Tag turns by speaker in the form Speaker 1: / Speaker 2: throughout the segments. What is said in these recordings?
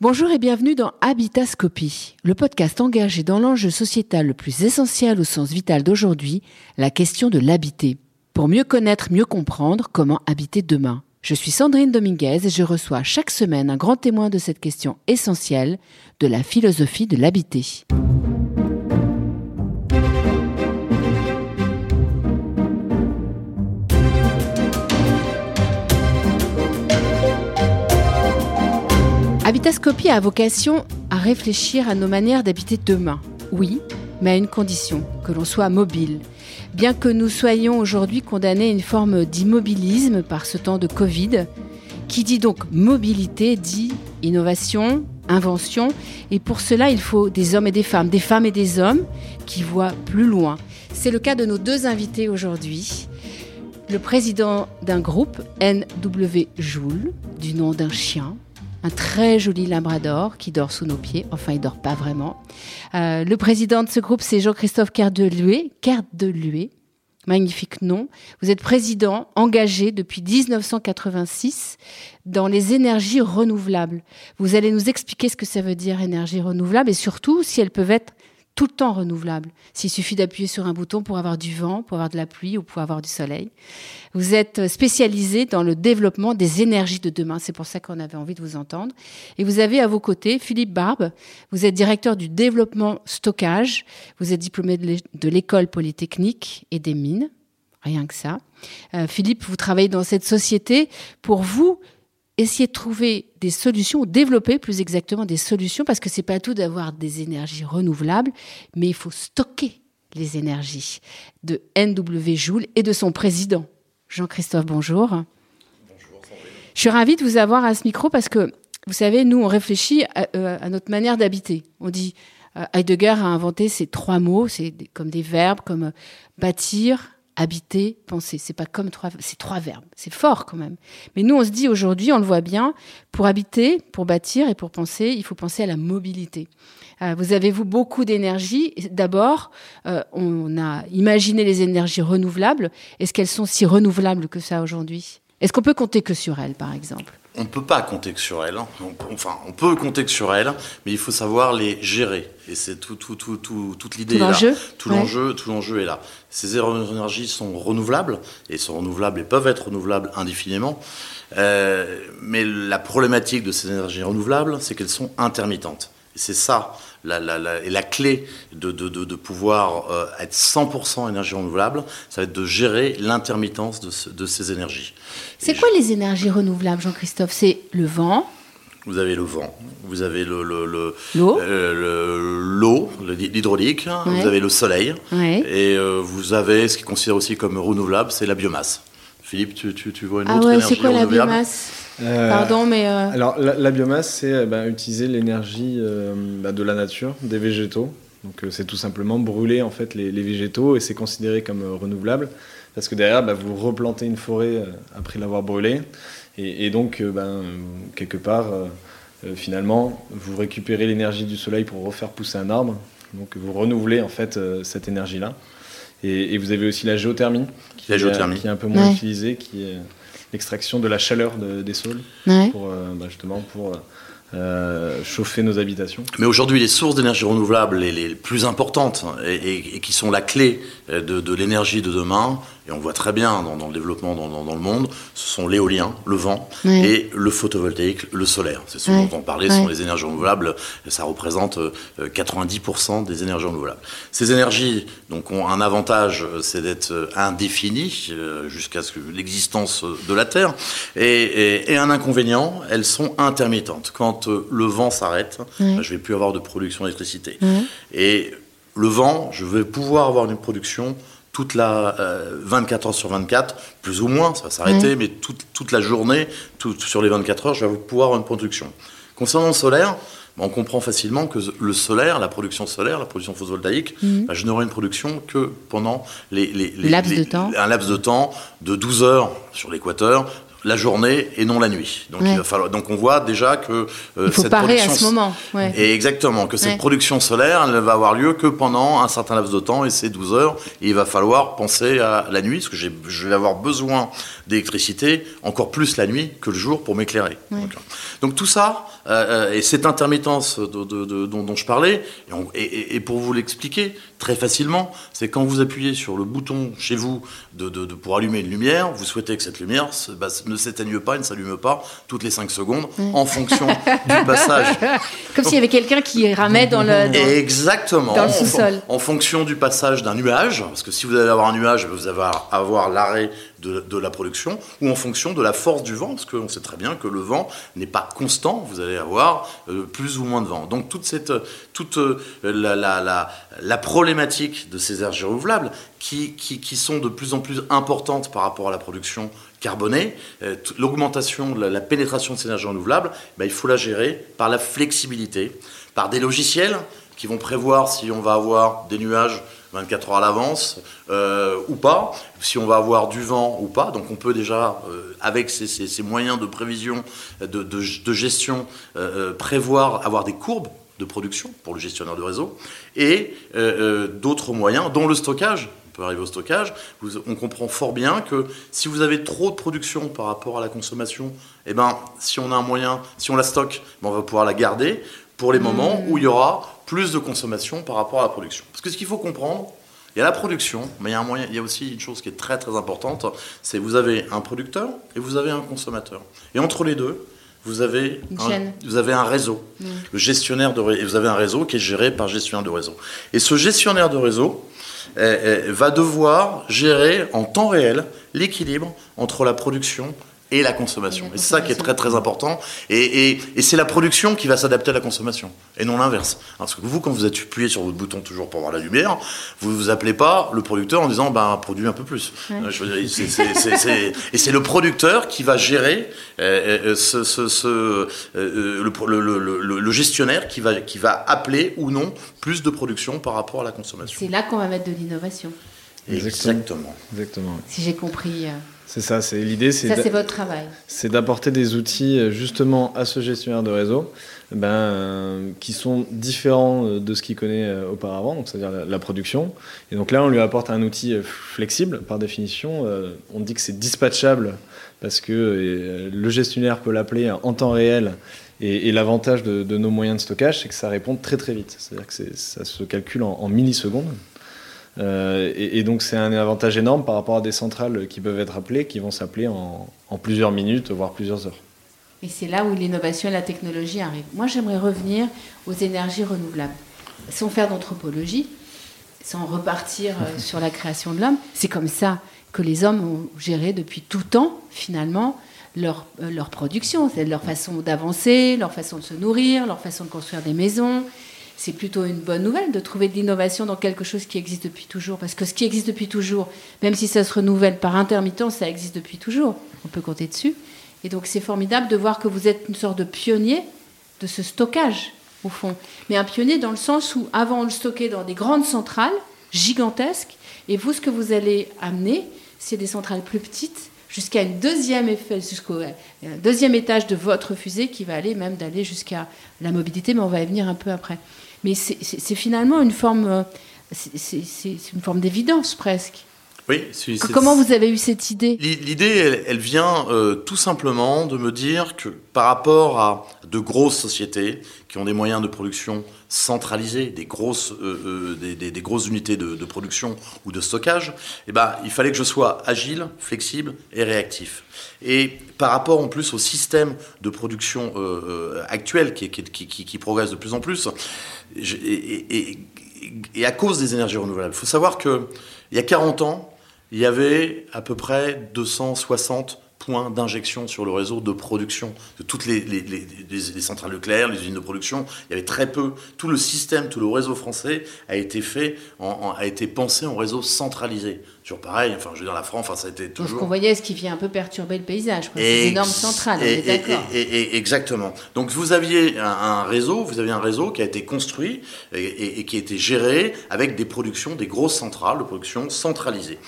Speaker 1: Bonjour et bienvenue dans Habitascopie, le podcast engagé dans l'enjeu sociétal le plus essentiel au sens vital d'aujourd'hui, la question de l'habiter. Pour mieux connaître, mieux comprendre comment habiter demain. Je suis Sandrine Dominguez et je reçois chaque semaine un grand témoin de cette question essentielle de la philosophie de l'habiter. Habitascopie a vocation à réfléchir à nos manières d'habiter demain. Oui, mais à une condition, que l'on soit mobile. Bien que nous soyons aujourd'hui condamnés à une forme d'immobilisme par ce temps de Covid, qui dit donc mobilité dit innovation, invention, et pour cela il faut des hommes et des femmes, des femmes et des hommes qui voient plus loin. C'est le cas de nos deux invités aujourd'hui. Le président d'un groupe, NW Joule, du nom d'un chien, un très joli labrador qui dort sous nos pieds. Enfin, il dort pas vraiment. Euh, le président de ce groupe, c'est Jean-Christophe Kerdelué. Kerdelué, magnifique nom. Vous êtes président engagé depuis 1986 dans les énergies renouvelables. Vous allez nous expliquer ce que ça veut dire énergie renouvelable et surtout si elles peuvent être tout le temps renouvelable. S'il suffit d'appuyer sur un bouton pour avoir du vent, pour avoir de la pluie ou pour avoir du soleil. Vous êtes spécialisé dans le développement des énergies de demain. C'est pour ça qu'on avait envie de vous entendre. Et vous avez à vos côtés Philippe Barbe. Vous êtes directeur du développement stockage. Vous êtes diplômé de l'école polytechnique et des mines. Rien que ça. Euh, Philippe, vous travaillez dans cette société. Pour vous, essayer de trouver des solutions, développer plus exactement des solutions, parce que c'est pas tout d'avoir des énergies renouvelables, mais il faut stocker les énergies de NW Joule et de son président. Jean-Christophe, bonjour. Bonjour, Je suis ravie de vous avoir à ce micro parce que, vous savez, nous, on réfléchit à, euh, notre manière d'habiter. On dit, euh, Heidegger a inventé ces trois mots, c'est comme des verbes, comme euh, bâtir, habiter, penser. C'est pas comme trois, c'est trois verbes. C'est fort quand même. Mais nous, on se dit aujourd'hui, on le voit bien, pour habiter, pour bâtir et pour penser, il faut penser à la mobilité. Euh, vous avez vous beaucoup d'énergie. D'abord, euh, on a imaginé les énergies renouvelables. Est-ce qu'elles sont si renouvelables que ça aujourd'hui? Est-ce qu'on peut compter que sur elles, par exemple?
Speaker 2: On ne peut pas compter que sur elles. Hein. enfin, on peut compter que sur elles, mais il faut savoir les gérer. Et c'est tout, tout, tout, toute l'idée là. Tout l'enjeu, tout l'enjeu est là. Ces énergies sont renouvelables et sont renouvelables et peuvent être renouvelables indéfiniment. Euh, mais la problématique de ces énergies renouvelables, c'est qu'elles sont intermittentes. Et c'est ça la, la, et la clé de, de, de, pouvoir euh, être 100% énergie renouvelable, ça va être de gérer l'intermittence de, ces énergies.
Speaker 1: C'est quoi les énergies renouvelables, Jean-Christophe? C'est le vent.
Speaker 2: Vous avez le vent, vous avez le,
Speaker 1: l'eau,
Speaker 2: l'eau, l'hydraulique, vous avez le soleil, et euh, vous avez ce qui considère aussi comme renouvelable, c'est la biomasse. Philippe, tu, tu, tu vois une
Speaker 1: ah
Speaker 2: autre
Speaker 1: ouais,
Speaker 2: énergie
Speaker 1: c'est quoi la biomasse? Euh, Pardon, mais. Euh,
Speaker 3: alors, la, biomasse, c'est euh, bah, utiliser l'énergie bah, de la nature, des végétaux. Donc, c'est tout simplement brûler en fait les, végétaux et c'est considéré comme renouvelable parce que derrière, bah, vous replantez une forêt après l'avoir brûlée et, donc, ben, quelque part, finalement, vous récupérez l'énergie du soleil pour refaire pousser un arbre. Donc, vous renouvelez en fait cette énergie-là. Et, vous avez aussi la géothermie, qui, Est, qui est un peu moins utilisée, qui est l'extraction de la chaleur des sols, pour, euh, bah, justement pour euh, chauffer nos habitations.
Speaker 2: Mais aujourd'hui, les sources d'énergie renouvelable les, les, plus importantes et, qui sont la clé de, de l'énergie de demain, et on voit très bien dans, le développement dans, le monde, ce sont l'éolien, le vent et le photovoltaïque, le solaire. C'est ce dont on parlait, ce sont les énergies renouvelables, ça représente 90% euh, des énergies renouvelables. Ces énergies donc, ont un avantage, c'est d'être indéfinies euh, jusqu'à l'existence de la Terre, et, un inconvénient, elles sont intermittentes. Quand euh, le vent s'arrête, bah, je ne vais plus avoir de production d'électricité. Et le vent, je vais pouvoir avoir une production toute la 24 euh, heures sur 24, plus ou moins, ça va s'arrêter, mais toute, toute, la journée, tout, sur les 24 heures, je vais pouvoir avoir une production. Concernant le solaire, bah, on comprend facilement que le solaire, la production solaire, la production photovoltaïque, mhm. bah, je n'aurai une production que pendant les, les,
Speaker 1: de temps.
Speaker 2: un laps de temps de 12 heures sur l'équateur, la journée et non la nuit. Donc, il va falloir, donc on voit déjà que
Speaker 1: euh, il faut cette parer à ce moment.
Speaker 2: Et exactement, que cette production solaire, elle ne va avoir lieu que pendant un certain laps de temps et c'est 12 heures. Et il va falloir penser à la nuit, parce que je vais avoir besoin d'électricité encore plus la nuit que le jour pour m'éclairer. Donc, tout ça, euh, euh, et cette intermittence de, dont, je parlais, et, pour vous l'expliquer très facilement, c'est quand vous appuyez sur le bouton chez vous de, pour allumer une lumière, vous souhaitez que cette lumière bah, ne s'éteigne pas, ne s'allume pas toutes les 5 secondes en fonction du passage.
Speaker 1: Comme s'il y avait quelqu'un qui ramait dans le,
Speaker 2: Exactement.
Speaker 1: Dans le sous-sol.
Speaker 2: En, fonction du passage d'un nuage, parce que si vous allez avoir un nuage, vous allez avoir l'arrêt de, la production, ou en fonction de la force du vent, parce qu'on sait très bien que le vent n'est pas constant, vous allez avoir euh, plus ou moins de vent. Donc toute, cette, toute euh, la, problématique de ces énergies renouvelables, qui, qui, qui, sont de plus en plus importantes par rapport à la production carbonée, euh, l'augmentation de la, pénétration de ces énergies renouvelables, ben, il faut la gérer par la flexibilité, par des logiciels qui vont prévoir si on va avoir des nuages 24 heures à l'avance euh, ou pas, si on va avoir du vent ou pas. Donc on peut déjà, euh, avec ces, moyens de prévision, de, gestion, euh, prévoir, avoir des courbes de production pour le gestionnaire de réseau, et d'autres moyens, dont le stockage. On peut arriver au stockage. on comprend fort bien que si vous avez trop de production par rapport à la consommation, eh ben, si on a un moyen, si on la stocke, ben, on va pouvoir la garder pour les moments mmh. où il y aura plus de consommation par rapport à la production. Parce que ce qu'il faut comprendre, il y a la production, mais il y a, un moyen, il y a aussi une chose qui est très très importante, c'est vous avez un producteur et vous avez un consommateur. Et entre les deux, vous avez, un, vous avez un réseau, mmh. le gestionnaire de et vous avez un réseau qui est géré par gestionnaire de réseau. Et ce gestionnaire de réseau eh, eh, va devoir gérer en temps réel l'équilibre entre la production et la consommation. Et, c'est ça qui est très très important. Et, et, et c'est la production qui va s'adapter à la consommation, et non l'inverse. Parce que vous, quand vous appuyez sur votre bouton toujours pour voir la lumière, vous vous appelez pas le producteur en disant bah produis un peu plus. et c'est le producteur qui va gérer euh, euh, ce, ce, ce euh, le, le, le, le, gestionnaire qui va qui va appeler ou non plus de production par rapport à la consommation.
Speaker 1: C'est là qu'on va mettre de l'innovation.
Speaker 2: Exactement.
Speaker 3: Exactement.
Speaker 1: Si j'ai compris.
Speaker 3: C'est ça, c'est l'idée.
Speaker 1: Ça, c'est votre travail.
Speaker 3: C'est d'apporter des outils euh, justement à ce gestionnaire de réseau ben, euh, qui sont différents euh, de ce qu'il connaît auparavant, donc c'est-à-dire la, production. Et donc là, on lui apporte un outil flexible par définition. on dit que c'est dispatchable parce que le gestionnaire peut l'appeler en temps réel. Et, l'avantage de, nos moyens de stockage, c'est que ça répond très très vite. C'est-à-dire que ça se calcule en millisecondes. Euh, et, donc c'est un avantage énorme par rapport à des centrales qui peuvent être appelées, qui vont s'appeler en, plusieurs minutes, voire plusieurs heures.
Speaker 1: Et c'est là où l'innovation et la technologie arrivent. Moi, j'aimerais revenir aux énergies renouvelables. Sans faire d'anthropologie, sans repartir euh, sur la création de l'homme, c'est comme ça que les hommes ont géré depuis tout temps, finalement, leur, euh, leur production. C'est leur façon d'avancer, leur façon de se nourrir, leur façon de construire des maisons, c'est plutôt une bonne nouvelle de trouver de l'innovation dans quelque chose qui existe depuis toujours. Parce que ce qui existe depuis toujours, même si ça se renouvelle par intermittence, ça existe depuis toujours. On peut compter dessus. Et donc c'est formidable de voir que vous êtes une sorte de pionnier de ce stockage, au fond. Mais un pionnier dans le sens où avant on le stockait dans des grandes centrales gigantesques, et vous, ce que vous allez amener, c'est des centrales plus petites jusqu'à une deuxième euh, deuxième étage de votre fusée qui va aller même d'aller jusqu'à la mobilité, mais on va y venir un peu après. Mais c'est finalement une forme, euh, c'est une forme d'évidence presque.
Speaker 2: Oui.
Speaker 1: Comment vous avez eu cette idée?
Speaker 2: L'idée, elle, vient euh, tout simplement de me dire que par rapport à de grosses sociétés qui ont des moyens de production centralisés, des grosses, euh, des, grosses unités de, production ou de stockage, eh ben, il fallait que je sois agile, flexible et réactif. Et par rapport en plus au système de production actuel qui, qui, qui, qui, progresse de plus en plus, et, à cause des énergies renouvelables. Il faut savoir qu'il y a 40 ans, il y avait à peu près 260 points d'injection sur le réseau de production de toutes les, centrales nucléaires, les usines de production. Il y avait très peu. Tout le système, tout le réseau français a été fait, a été pensé en réseau centralisé. Toujours pareil. Enfin, je veux dire, la France, enfin, ça a été toujours.
Speaker 1: Ce qu'on voyait, ce qui vient un peu perturber le paysage. Ces énormes centrales. Et, d'accord.
Speaker 2: exactement. Donc vous aviez un, réseau, vous aviez un réseau qui a été construit et, qui a été géré avec des productions, des grosses centrales de production centralisées.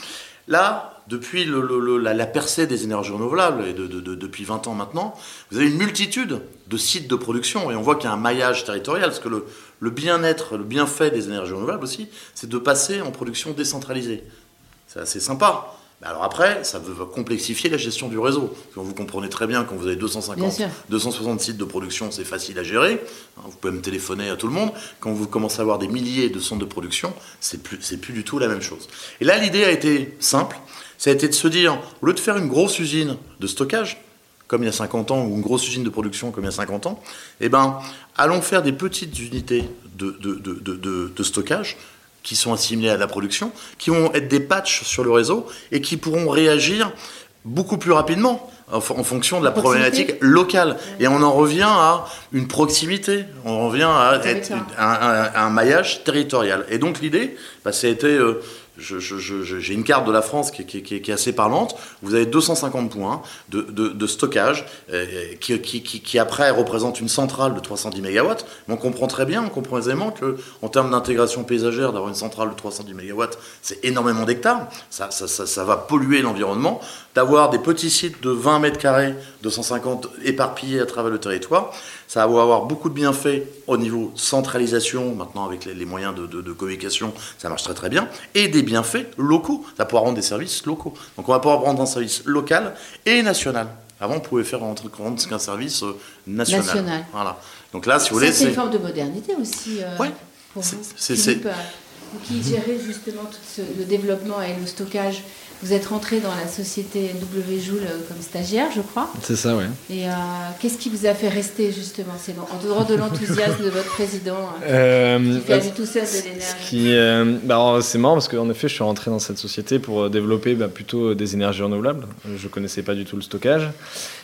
Speaker 2: Là, depuis la, percée des énergies renouvelables, et depuis 20 ans maintenant, vous avez une multitude de sites de production, et on voit qu'il y a un maillage territorial, parce que le, bien-être, le bienfait des énergies renouvelables aussi, c'est de passer en production décentralisée. C'est assez sympa. Alors après, ça va complexifier la gestion du réseau. vous comprenez très bien, quand vous avez 250, 260 sites de production, c'est facile à gérer. Hein, vous pouvez me téléphoner à tout le monde. Quand vous commencez à avoir des milliers de centres de production, c'est plus, plus du tout la même chose. Et là, l'idée a été simple. Ça a été de se dire, au lieu de faire une grosse usine de stockage, comme il y a 50 ans, ou une grosse usine de production comme il y a 50 ans, eh ben, allons faire des petites unités de, de, stockage qui sont assimilées à la production, qui vont être des patchs sur le réseau et qui pourront réagir beaucoup plus rapidement en, fonction de la problématique locale. Et on en revient à une proximité, on revient à, un, maillage territorial. Et donc l'idée, bah, ça a été euh, j'ai une carte de la France qui, est assez parlante. Vous avez 250 points de, stockage euh, qui, après représente une centrale de 310 MW. Mais on comprend très bien, on comprend aisément que en termes d'intégration paysagère, d'avoir une centrale de 310 MW, c'est énormément d'hectares. Ça, ça, va polluer l'environnement. D'avoir des petits sites de 20 mètres carrés, 250 éparpillés à travers le territoire, ça va avoir beaucoup de bienfaits au niveau centralisation, maintenant avec les, moyens de, communication, ça marche très très bien, et des bienfaits locaux. Ça va pouvoir rendre des services locaux. Donc on va pouvoir rendre un service local et national. Avant, on pouvait faire rendre qu'un service euh, national. national. Voilà.
Speaker 1: Donc là, si vous voulez, c'est une forme de modernité aussi. Euh, pour vous, Philippe, qui gérez justement tout le développement et le stockage vous êtes rentré dans la société W Joule comme stagiaire, je crois.
Speaker 3: C'est ça, oui.
Speaker 1: Et euh, qu'est-ce qui vous a fait rester justement? C'est en dehors de l'enthousiasme de votre président hein,
Speaker 3: euh, qui fait tout ça de l'énergie. Euh, bah, c'est marrant parce qu'en effet, je suis rentré dans cette société pour développer bah, plutôt des énergies renouvelables. Je connaissais pas du tout le stockage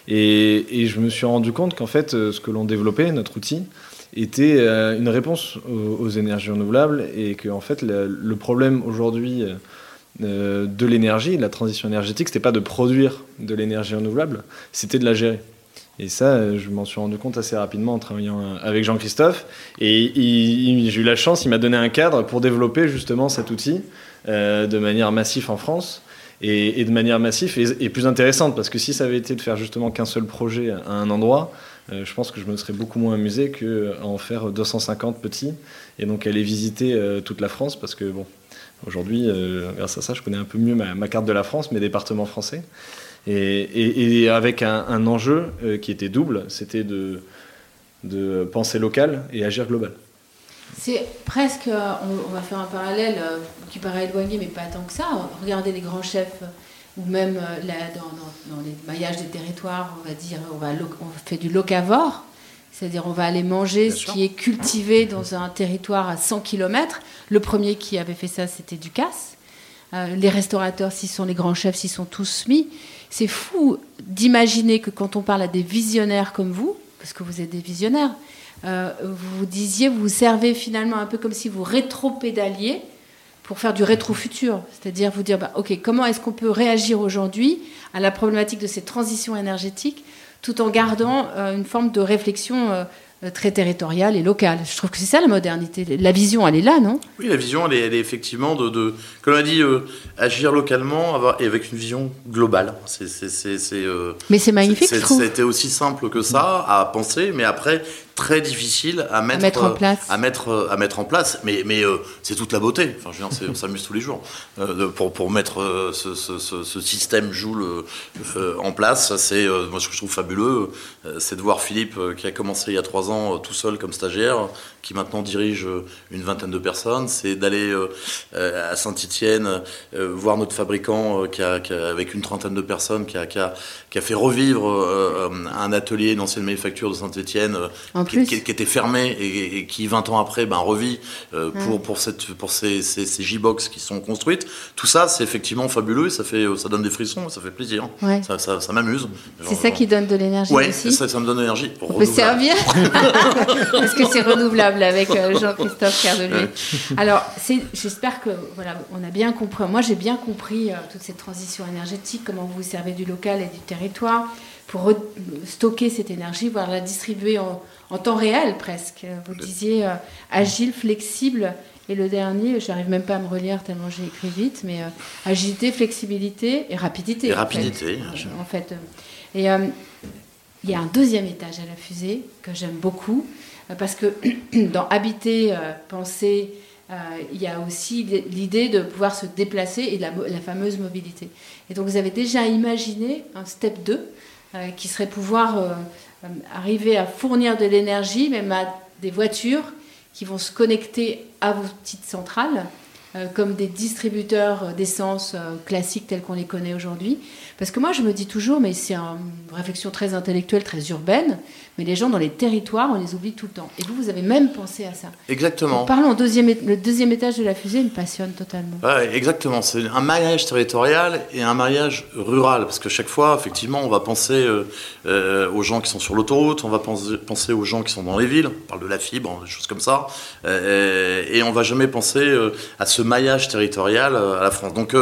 Speaker 3: et, et je me suis rendu compte qu'en fait, ce que l'on développait, notre outil, était une réponse aux, énergies renouvelables et que en fait le, le problème aujourd'hui euh, de l'énergie, de la transition énergétique, c'était pas de produire de l'énergie renouvelable, c'était de la gérer. Et ça, euh, je m'en suis rendu compte assez rapidement en travaillant euh, avec Jean-Christophe. Et j'ai eu la chance, il m'a donné un cadre pour développer justement cet outil de manière massive en France. Et, de manière massive et, plus intéressante, parce que si ça avait été de faire justement qu'un seul projet à un endroit, je pense que je me serais beaucoup moins amusé qu'à en faire 250 petits, et donc aller visiter toute la France, parce que bon, Aujourd'hui, euh, grâce à ça, je connais un peu mieux ma, carte de la France, mes départements français. Et, avec un, enjeu euh, qui était double, c'était de, penser local et agir global.
Speaker 1: C'est presque, on, va faire un parallèle euh, qui paraît éloigné, mais pas tant que ça. Regardez les grands chefs, ou même dans, les maillages des territoires, on va dire, on, va, on fait du locavore. C'est-à-dire on va aller manger ce qui est cultivé dans un territoire à 100 km. Le premier qui avait fait ça, c'était Ducasse. Euh, les restaurateurs, s'ils sont les grands chefs, s'ils sont tous mis. C'est fou d'imaginer que quand on parle à des visionnaires comme vous, parce que vous êtes des visionnaires, euh, vous disiez, vous vous servez finalement un peu comme si vous rétro-pédaliez pour faire du rétro-futur. C'est-à-dire vous dire, bah, OK, comment est-ce qu'on peut réagir aujourd'hui à la problématique de ces transitions énergétiques tout en gardant euh, une forme de réflexion euh, très territoriale et locale. Je trouve que c'est ça la modernité. La vision, elle est là, non?
Speaker 2: Oui, la vision, elle est, effectivement de, de, comme on a dit, euh, agir localement avoir, et avec une vision globale. C'est,
Speaker 1: mais c'est magnifique, je trouve.
Speaker 2: C'était aussi simple que ça à penser, mais après, très difficile à mettre,
Speaker 1: en place.
Speaker 2: À mettre, à mettre en place. Mais, mais c'est toute la beauté. Enfin, je veux dire, on s'amuse tous les jours. pour, pour mettre ce, ce, ce, système Joule en place, c'est moi ce que je trouve fabuleux, c'est de voir Philippe qui a commencé il y a trois ans tout seul comme stagiaire, qui maintenant dirige une vingtaine de personnes. C'est d'aller à Saint-Étienne voir notre fabricant qui, a, avec une trentaine de personnes qui a, qui a, qui a fait revivre un atelier, une ancienne manufacture de Saint-Étienne qui, était fermé et, qui 20 ans après ben, revit euh, pour, pour, cette, pour ces, ces, ces J-Box qui sont construites. Tout ça, c'est effectivement fabuleux, ça, fait, ça donne des frissons, ça fait plaisir, ça, ça, ça m'amuse.
Speaker 1: C'est ça qui donne de l'énergie
Speaker 2: Oui,
Speaker 1: aussi.
Speaker 2: ça, ça me donne de l'énergie.
Speaker 1: On peut servir. Parce que c'est renouvelable avec euh, Jean-Christophe Cardelet. Alors, j'espère que voilà, on a bien compris, moi j'ai bien compris euh, toute cette transition énergétique, comment vous vous servez du local et du territoire pour stocker cette énergie, voire la distribuer en, temps réel presque. Vous disiez agile, flexible. Et le dernier, j'arrive même pas à me relire tellement j'ai écrit vite, mais agilité, flexibilité et rapidité.
Speaker 2: Et rapidité.
Speaker 1: En fait. Et il y a un deuxième étage à la fusée que j'aime beaucoup, parce que dans habiter, penser, euh, il y a aussi l'idée de pouvoir se déplacer et la, fameuse mobilité. Et donc vous avez déjà imaginé un step 2 euh, qui serait pouvoir euh, arriver à fournir de l'énergie, même à des voitures qui vont se connecter à vos petites centrales euh, comme des distributeurs d'essence euh, classiques tels qu'on les connaît aujourd'hui. Parce que moi, je me dis toujours, mais c'est une réflexion très intellectuelle, très urbaine, mais les gens dans les territoires, on les oublie tout le temps. Et vous, vous avez même pensé à ça.
Speaker 2: Exactement.
Speaker 1: parlons, deuxième, le deuxième étage de la fusée me passionne totalement.
Speaker 2: exactement. C'est un mariage territorial et un mariage rural. Parce que chaque fois, effectivement, on va penser euh, aux gens qui sont sur l'autoroute, on va penser, penser, aux gens qui sont dans les villes, on parle de la fibre, des choses comme ça. et on va jamais penser à ce maillage territorial euh, à la France. Donc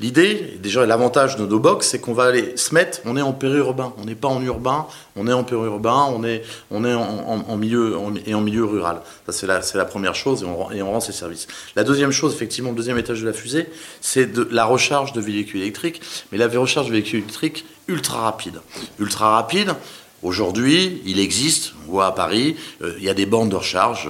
Speaker 2: l'idée, déjà l'avantage de nos box, c'est qu'on va aller se mettre, on est en périurbain, on n'est pas en urbain, on est en périurbain, on est, en, milieu et en milieu rural. C'est la, première chose et on, rend ses services. La deuxième chose, effectivement, le deuxième étage de la fusée, c'est de la recharge de véhicules électriques, mais la recharge de véhicules électriques ultra rapide. Ultra rapide, Aujourd'hui, il existe, on voit à Paris, euh, il y a des bandes de recharge,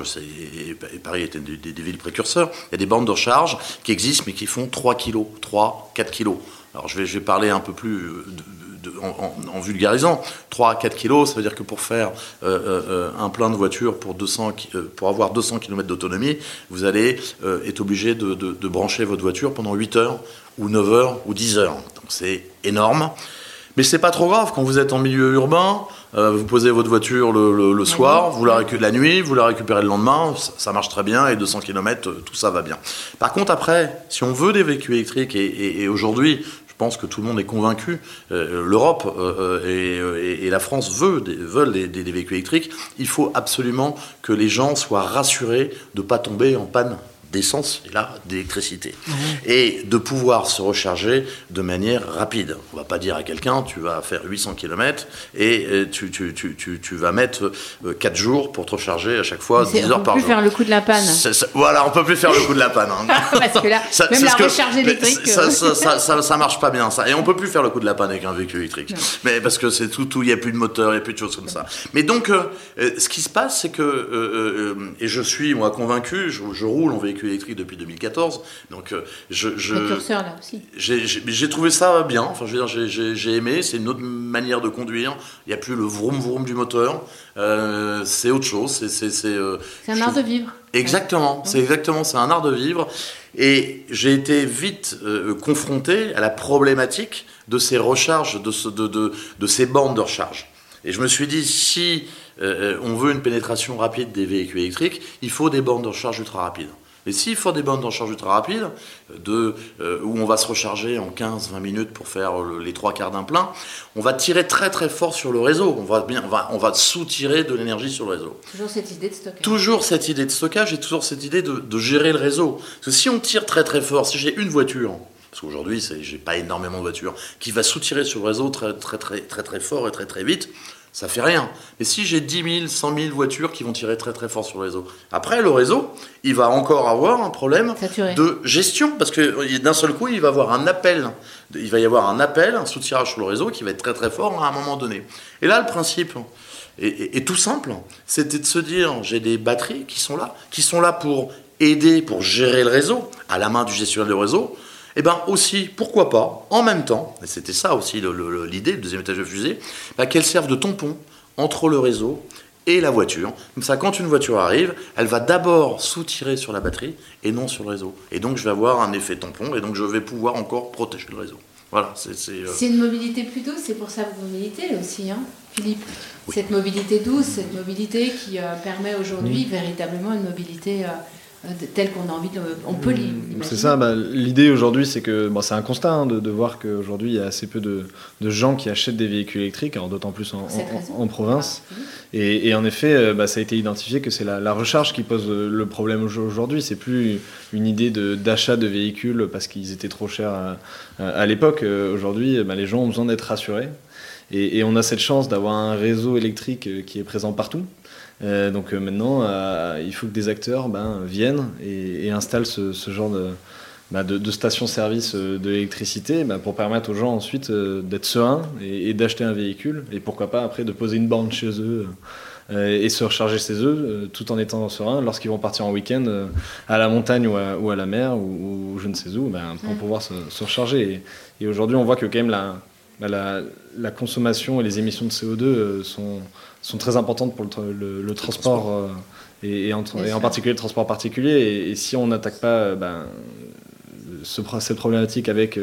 Speaker 2: Paris était des, des, villes précurseurs, il y a des bandes de recharge qui existent mais qui font 3 kg, 3, 4 kg. Alors je vais, parler un peu plus euh, en, vulgarisant. 3 4 kg, ça veut dire que pour faire euh, un plein de voiture pour, 200, pour avoir 200 km d'autonomie, vous allez être obligé de, de brancher votre voiture pendant 8 heures ou 9 heures ou 10 heures. Donc c'est énorme. Mais c'est pas trop grave quand vous êtes en milieu urbain, euh, vous posez votre voiture le, soir, vous la, la nuit, vous la récupérez le lendemain, ça, marche très bien et 200 km, euh, tout ça va bien. Par contre, après, si on veut des véhicules électriques, et, aujourd'hui, je pense que tout le monde est convaincu, euh, l'Europe et, la France veut veulent des, des, véhicules électriques, il faut absolument que les gens soient rassurés de ne pas tomber en panne d'essence et là d'électricité. Et de pouvoir se recharger de manière rapide. On va pas dire à quelqu'un tu vas faire 800 km et euh, tu, tu, tu, tu, vas mettre 4 euh, jours pour te recharger à chaque fois 10 heures par jour.
Speaker 1: On peut plus faire le coup de la panne.
Speaker 2: voilà, on peut plus faire le coup de la panne. Hein.
Speaker 1: Parce que là, même la recharge électrique.
Speaker 2: Ça, ça, ça, ça, marche pas bien ça. Et on peut plus faire le coup de la panne avec un véhicule électrique. Mais parce que c'est tout, il n'y a plus de moteur, il n'y a plus de choses comme ça. Mais donc, euh, ce qui se passe, c'est que, et je suis moi convaincu, je, je roule en véhicule électrique depuis 2014. Donc, euh, je,
Speaker 1: là aussi.
Speaker 2: J'ai trouvé ça bien. Enfin, je veux dire, j'ai aimé. C'est une autre manière de conduire. Il n'y a plus le vroom vroom du moteur. Euh, c'est autre chose. C'est
Speaker 1: euh, un art de vivre.
Speaker 2: Exactement. C'est exactement. C'est un art de vivre. Et j'ai été vite confronté à la problématique de ces recharges, de, ce, de, de, de ces bandes de recharge. Et je me suis dit, si on veut une pénétration rapide des véhicules électriques, il faut des bornes de recharge ultra rapides. Mais s'il faut des bandes de recharge ultra rapide, de, euh, où on va se recharger en 15-20 minutes pour faire les trois quarts d'un plein, on va tirer très très fort sur le réseau. On va, bien, on va, on va sous-tirer de l'énergie sur le réseau.
Speaker 1: Toujours cette idée de stockage.
Speaker 2: Toujours cette idée de stockage et toujours cette idée de, de gérer le réseau. Parce que si on tire très très fort, si j'ai une voiture, parce qu'aujourd'hui, j'ai pas énormément de voitures, qui va sous-tirer sur le réseau très, très, très, très, très fort et très, très vite, ça fait rien. Mais si j'ai 10 000, 100 000 voitures qui vont tirer très très fort sur le réseau, après le réseau, il va encore avoir un problème de gestion parce que d'un seul coup, il va avoir un appel, il va y avoir un appel, un sous-tirage sur le réseau qui va être très très fort à un moment donné. Et là, le principe est, tout simple, c'était de se dire j'ai des batteries qui sont là, qui sont là pour aider, pour gérer le réseau à la main du gestionnaire de réseau eh bien aussi, pourquoi pas, en même temps, et c'était ça aussi l'idée, le, deuxième étage de fusée, bah, qu'elle serve de tampon entre le réseau et la voiture. Comme ça, quand une voiture arrive, elle va d'abord soutirer sur la batterie et non sur le réseau. Et donc, je vais avoir un effet tampon et donc je vais pouvoir encore protéger le réseau. Voilà, c'est.
Speaker 1: Euh, une mobilité plus douce, c'est pour ça que vous militez aussi, hein, Philippe. Cette mobilité douce, cette mobilité qui euh, permet aujourd'hui véritablement une mobilité. Euh, euh, tel qu'on a envie de. On peut l'imaginer.
Speaker 3: C'est ça, bah, l'idée aujourd'hui, c'est que bon, c'est un constat hein, de, voir qu'aujourd'hui, il y a assez peu de, gens qui achètent des véhicules électriques, d'autant plus en, province. Ah, et, en effet, euh, bah, ça a été identifié que c'est la, recharge qui pose le problème aujourd'hui. C'est plus une idée d'achat de, véhicules parce qu'ils étaient trop chers à, à l'époque. Aujourd'hui, bah, les gens ont besoin d'être rassurés. Et, on a cette chance d'avoir un réseau électrique qui est présent partout. Donc maintenant, il faut que des acteurs ben, viennent et, installent ce, genre de, de, stations-service de l'électricité bah, pour permettre aux gens ensuite d'être sereins et, d'acheter un véhicule et pourquoi pas après de poser une borne chez eux euh, et se recharger œufs euh, tout en étant serein lorsqu'ils vont partir en week-end euh, à la montagne ou à, la mer ou, je ne sais où ben, pour pouvoir se, recharger. Et, aujourd'hui, on voit que quand même la, la, la, consommation et les émissions de CO2 sont, sont très importantes pour le, transport. Et, en, particulier le transport particulier. Et, si on n'attaque pas ben, ce, cette problématique avec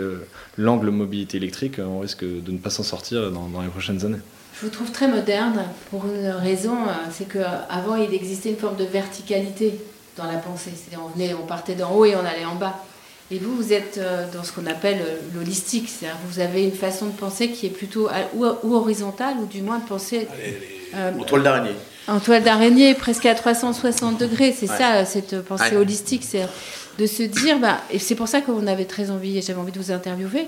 Speaker 3: l'angle mobilité électrique, on risque de ne pas s'en sortir dans les prochaines années.
Speaker 1: Je vous trouve très moderne pour une raison, euh, c'est qu'avant il existait une forme de verticalité dans la pensée. C'est-à-dire on, venait, on partait d'en haut et on allait en bas. Et vous, vous êtes euh, dans ce qu'on appelle euh, l'holistique, c'est-à-dire vous avez une façon de penser qui est plutôt ou, horizontale, ou du moins de penser...
Speaker 2: en toile d'araignée.
Speaker 1: En toile d'araignée, presque à 360 degrés, c'est ça, cette pensée holistique. C'est de se dire, bah, et c'est pour ça qu'on avait très envie, et j'avais envie de vous interviewer,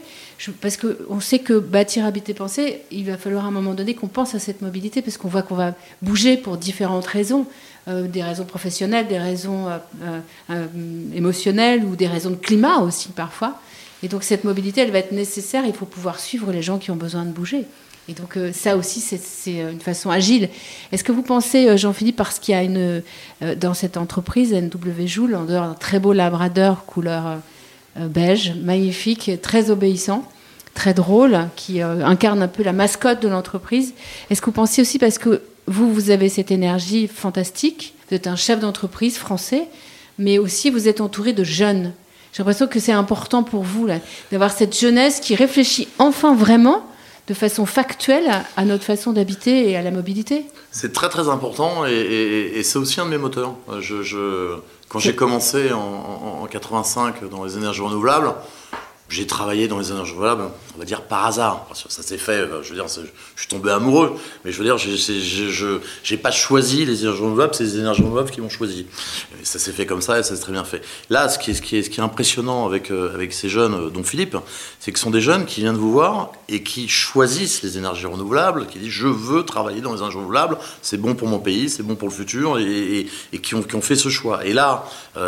Speaker 1: parce qu'on sait que bâtir, habiter, penser, il va falloir à un moment donné qu'on pense à cette mobilité, parce qu'on voit qu'on va bouger pour différentes raisons, euh, des raisons professionnelles, des raisons euh, euh, émotionnelles ou des raisons de climat aussi parfois. Et donc cette mobilité, elle va être nécessaire, il faut pouvoir suivre les gens qui ont besoin de bouger. Et donc euh, ça aussi, c'est une façon agile. Est-ce que vous pensez, euh, Jean-Philippe, parce qu'il y a une, euh, dans cette entreprise, NW Joule, en dehors d'un très beau labrador couleur beige, magnifique, très obéissant, très drôle, qui incarne un peu la mascotte de l'entreprise, est-ce que vous pensez aussi, parce que vous, vous avez cette énergie fantastique, vous êtes un chef d'entreprise français, mais aussi vous êtes entouré de jeunes. J'ai l'impression que c'est important pour vous d'avoir cette jeunesse qui réfléchit enfin vraiment de façon factuelle à, notre façon d'habiter et à la mobilité
Speaker 2: C'est très très important et, c'est aussi un de mes moteurs. Je, quand j'ai commencé en, en, 85 dans les énergies renouvelables, j'ai travaillé dans les énergies renouvelables, on va dire par hasard. Ça s'est fait, euh, je veux dire, je suis tombé amoureux, mais je veux dire, je n'ai pas choisi les énergies renouvelables, c'est les énergies renouvelables qui m'ont choisi. ça s'est fait comme ça et ça s'est très bien fait. Là, ce qui est, impressionnant avec, euh, avec ces jeunes, euh, dont Philippe, c'est que ce sont des jeunes qui viennent vous voir et qui choisissent les énergies renouvelables, qui disent je veux travailler dans les énergies renouvelables, c'est bon pour mon pays, c'est bon pour le futur, et, qui, ont, fait ce choix. Et là, il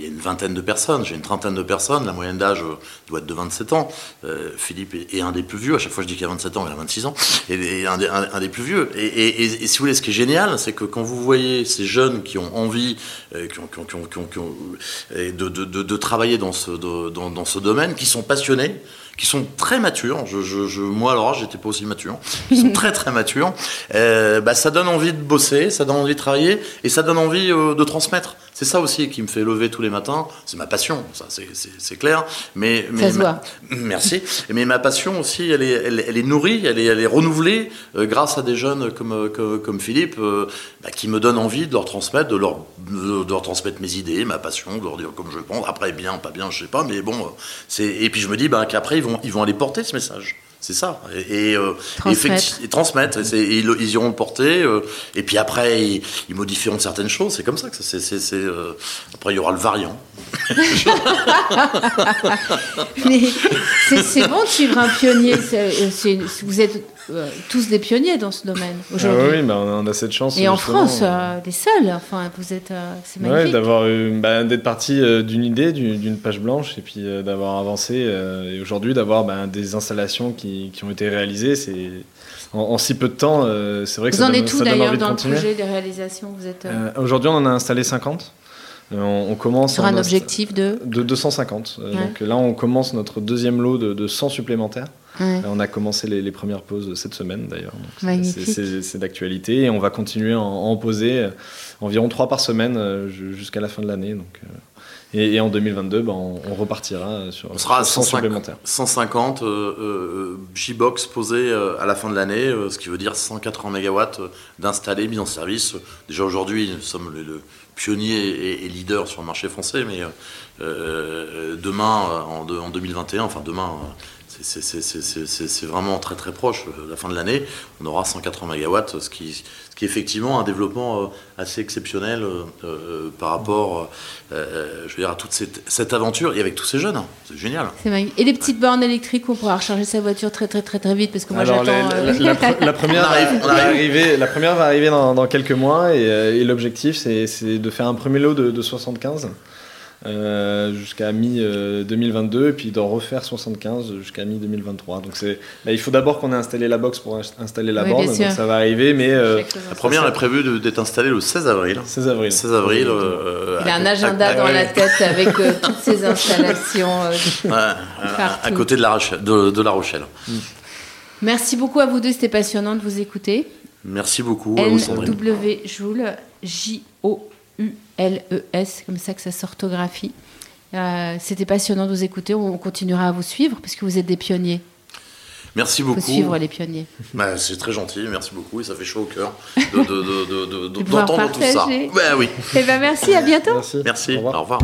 Speaker 2: y a une vingtaine de personnes, j'ai une trentaine de personnes, la moyenne d'âge doit être de 27 ans. Euh, Philippe est, un des plus vieux. À chaque fois, je dis qu'il a 27 ans, il a 26 ans. Et, un, des, plus vieux. Et, si vous voulez, ce qui est génial, c'est que quand vous voyez ces jeunes qui ont envie de, travailler dans ce, dans, ce domaine, qui sont passionnés, qui sont très matures. Je, moi, alors, j'étais pas aussi mature. Ils sont très, très matures. Euh, bah, ça donne envie de bosser, ça donne envie de travailler et ça donne envie euh, de transmettre. C'est ça aussi qui me fait lever tous les matins. C'est ma passion, ça, c'est clair. Mais, mais
Speaker 1: ça se voit.
Speaker 2: Merci. Mais ma passion aussi, elle est, elle, est nourrie, elle est, elle est renouvelée euh, grâce à des jeunes comme, comme, Philippe, bah, qui me donnent envie de leur transmettre, de leur, de, leur transmettre mes idées, ma passion, de leur dire comme je pense. Après, bien, pas bien, je sais pas, mais bon. c'est et puis je me dis bah, qu'après, ils vont, aller porter ce message. C'est ça. Et, et, euh, transmettre. Et, ils, iront le porter. Euh, et puis après, ils, modifieront certaines choses. C'est comme ça que c'est. Euh, après, il y aura le variant.
Speaker 1: Mais c'est bon de suivre un pionnier. vous êtes euh, tous des pionniers dans ce domaine ah aujourd'hui.
Speaker 3: oui, bah, on a cette chance.
Speaker 1: Et en France, euh, les seuls. Enfin, vous êtes, euh, c'est magnifique.
Speaker 3: d'avoir, bah, d'être parti d'une idée, d'une page blanche, et puis d'avoir avancé. et aujourd'hui, d'avoir bah, des installations qui, qui, ont été réalisées, c'est en, si peu de temps, c'est vrai que
Speaker 1: vous
Speaker 3: ça
Speaker 1: en
Speaker 3: êtes
Speaker 1: où d'ailleurs dans le projet des réalisations Vous êtes.
Speaker 3: aujourd'hui, on en a installé 50. On, commence
Speaker 1: sur un objectif de
Speaker 3: de 250. Donc là, on commence notre deuxième lot de, de 100 supplémentaires. On a commencé les, premières pauses cette semaine d'ailleurs. C'est d'actualité et on va continuer à en, poser euh, environ trois par semaine euh, jusqu'à la fin de l'année. Donc, euh, et, en 2022, ben, on, repartira sur,
Speaker 2: on sera 100 supplémentaires. 150 J-Box posés à la fin de l'année, ce qui veut dire 180 MW d'installés, mis en service. Déjà aujourd'hui, nous sommes le, pionnier et, leader sur le marché français, mais demain, en, en, 2021, enfin demain c'est vraiment très très proche. La fin de l'année, on aura 180 MW, ce qui, ce qui est effectivement un développement euh, assez exceptionnel euh, euh, par rapport je veux dire, à toute cette, cette, aventure et avec tous ces jeunes. C'est génial.
Speaker 1: Et les petites bornes électriques, on pourra recharger sa voiture très très très très vite parce que moi j'attends.
Speaker 3: La, première Va arriver, la première va arriver dans, quelques mois et, l'objectif c'est de faire un premier lot de, de 75. Euh, jusqu'à mi-2022 et puis d'en refaire 75 jusqu'à mi-2023. Donc c'est, bah, il faut d'abord qu'on ait installé la box pour installer la borne, donc ça va arriver. Mais
Speaker 2: euh, la première est prévue d'être installée le 16 avril.
Speaker 3: 16 avril.
Speaker 2: 16 avril. Euh,
Speaker 1: il a un agenda dans la tête avec toutes ces installations
Speaker 2: à côté de la, de, de la Rochelle. Mm.
Speaker 1: Merci beaucoup à vous deux, c'était passionnant de vous écouter.
Speaker 2: Merci beaucoup.
Speaker 1: W Joule, J-O U-L-E-S, comme ça que ça s'orthographie. Euh, C'était passionnant de vous écouter. On continuera à vous suivre puisque vous êtes des pionniers.
Speaker 2: Merci beaucoup.
Speaker 1: Faut suivre les pionniers.
Speaker 2: Bah, c'est très gentil, merci beaucoup et ça fait chaud au cœur d'entendre tout ça.
Speaker 1: Ben oui.
Speaker 2: Et
Speaker 1: ben merci, à bientôt.
Speaker 3: Merci,
Speaker 2: merci. Au revoir. Au revoir.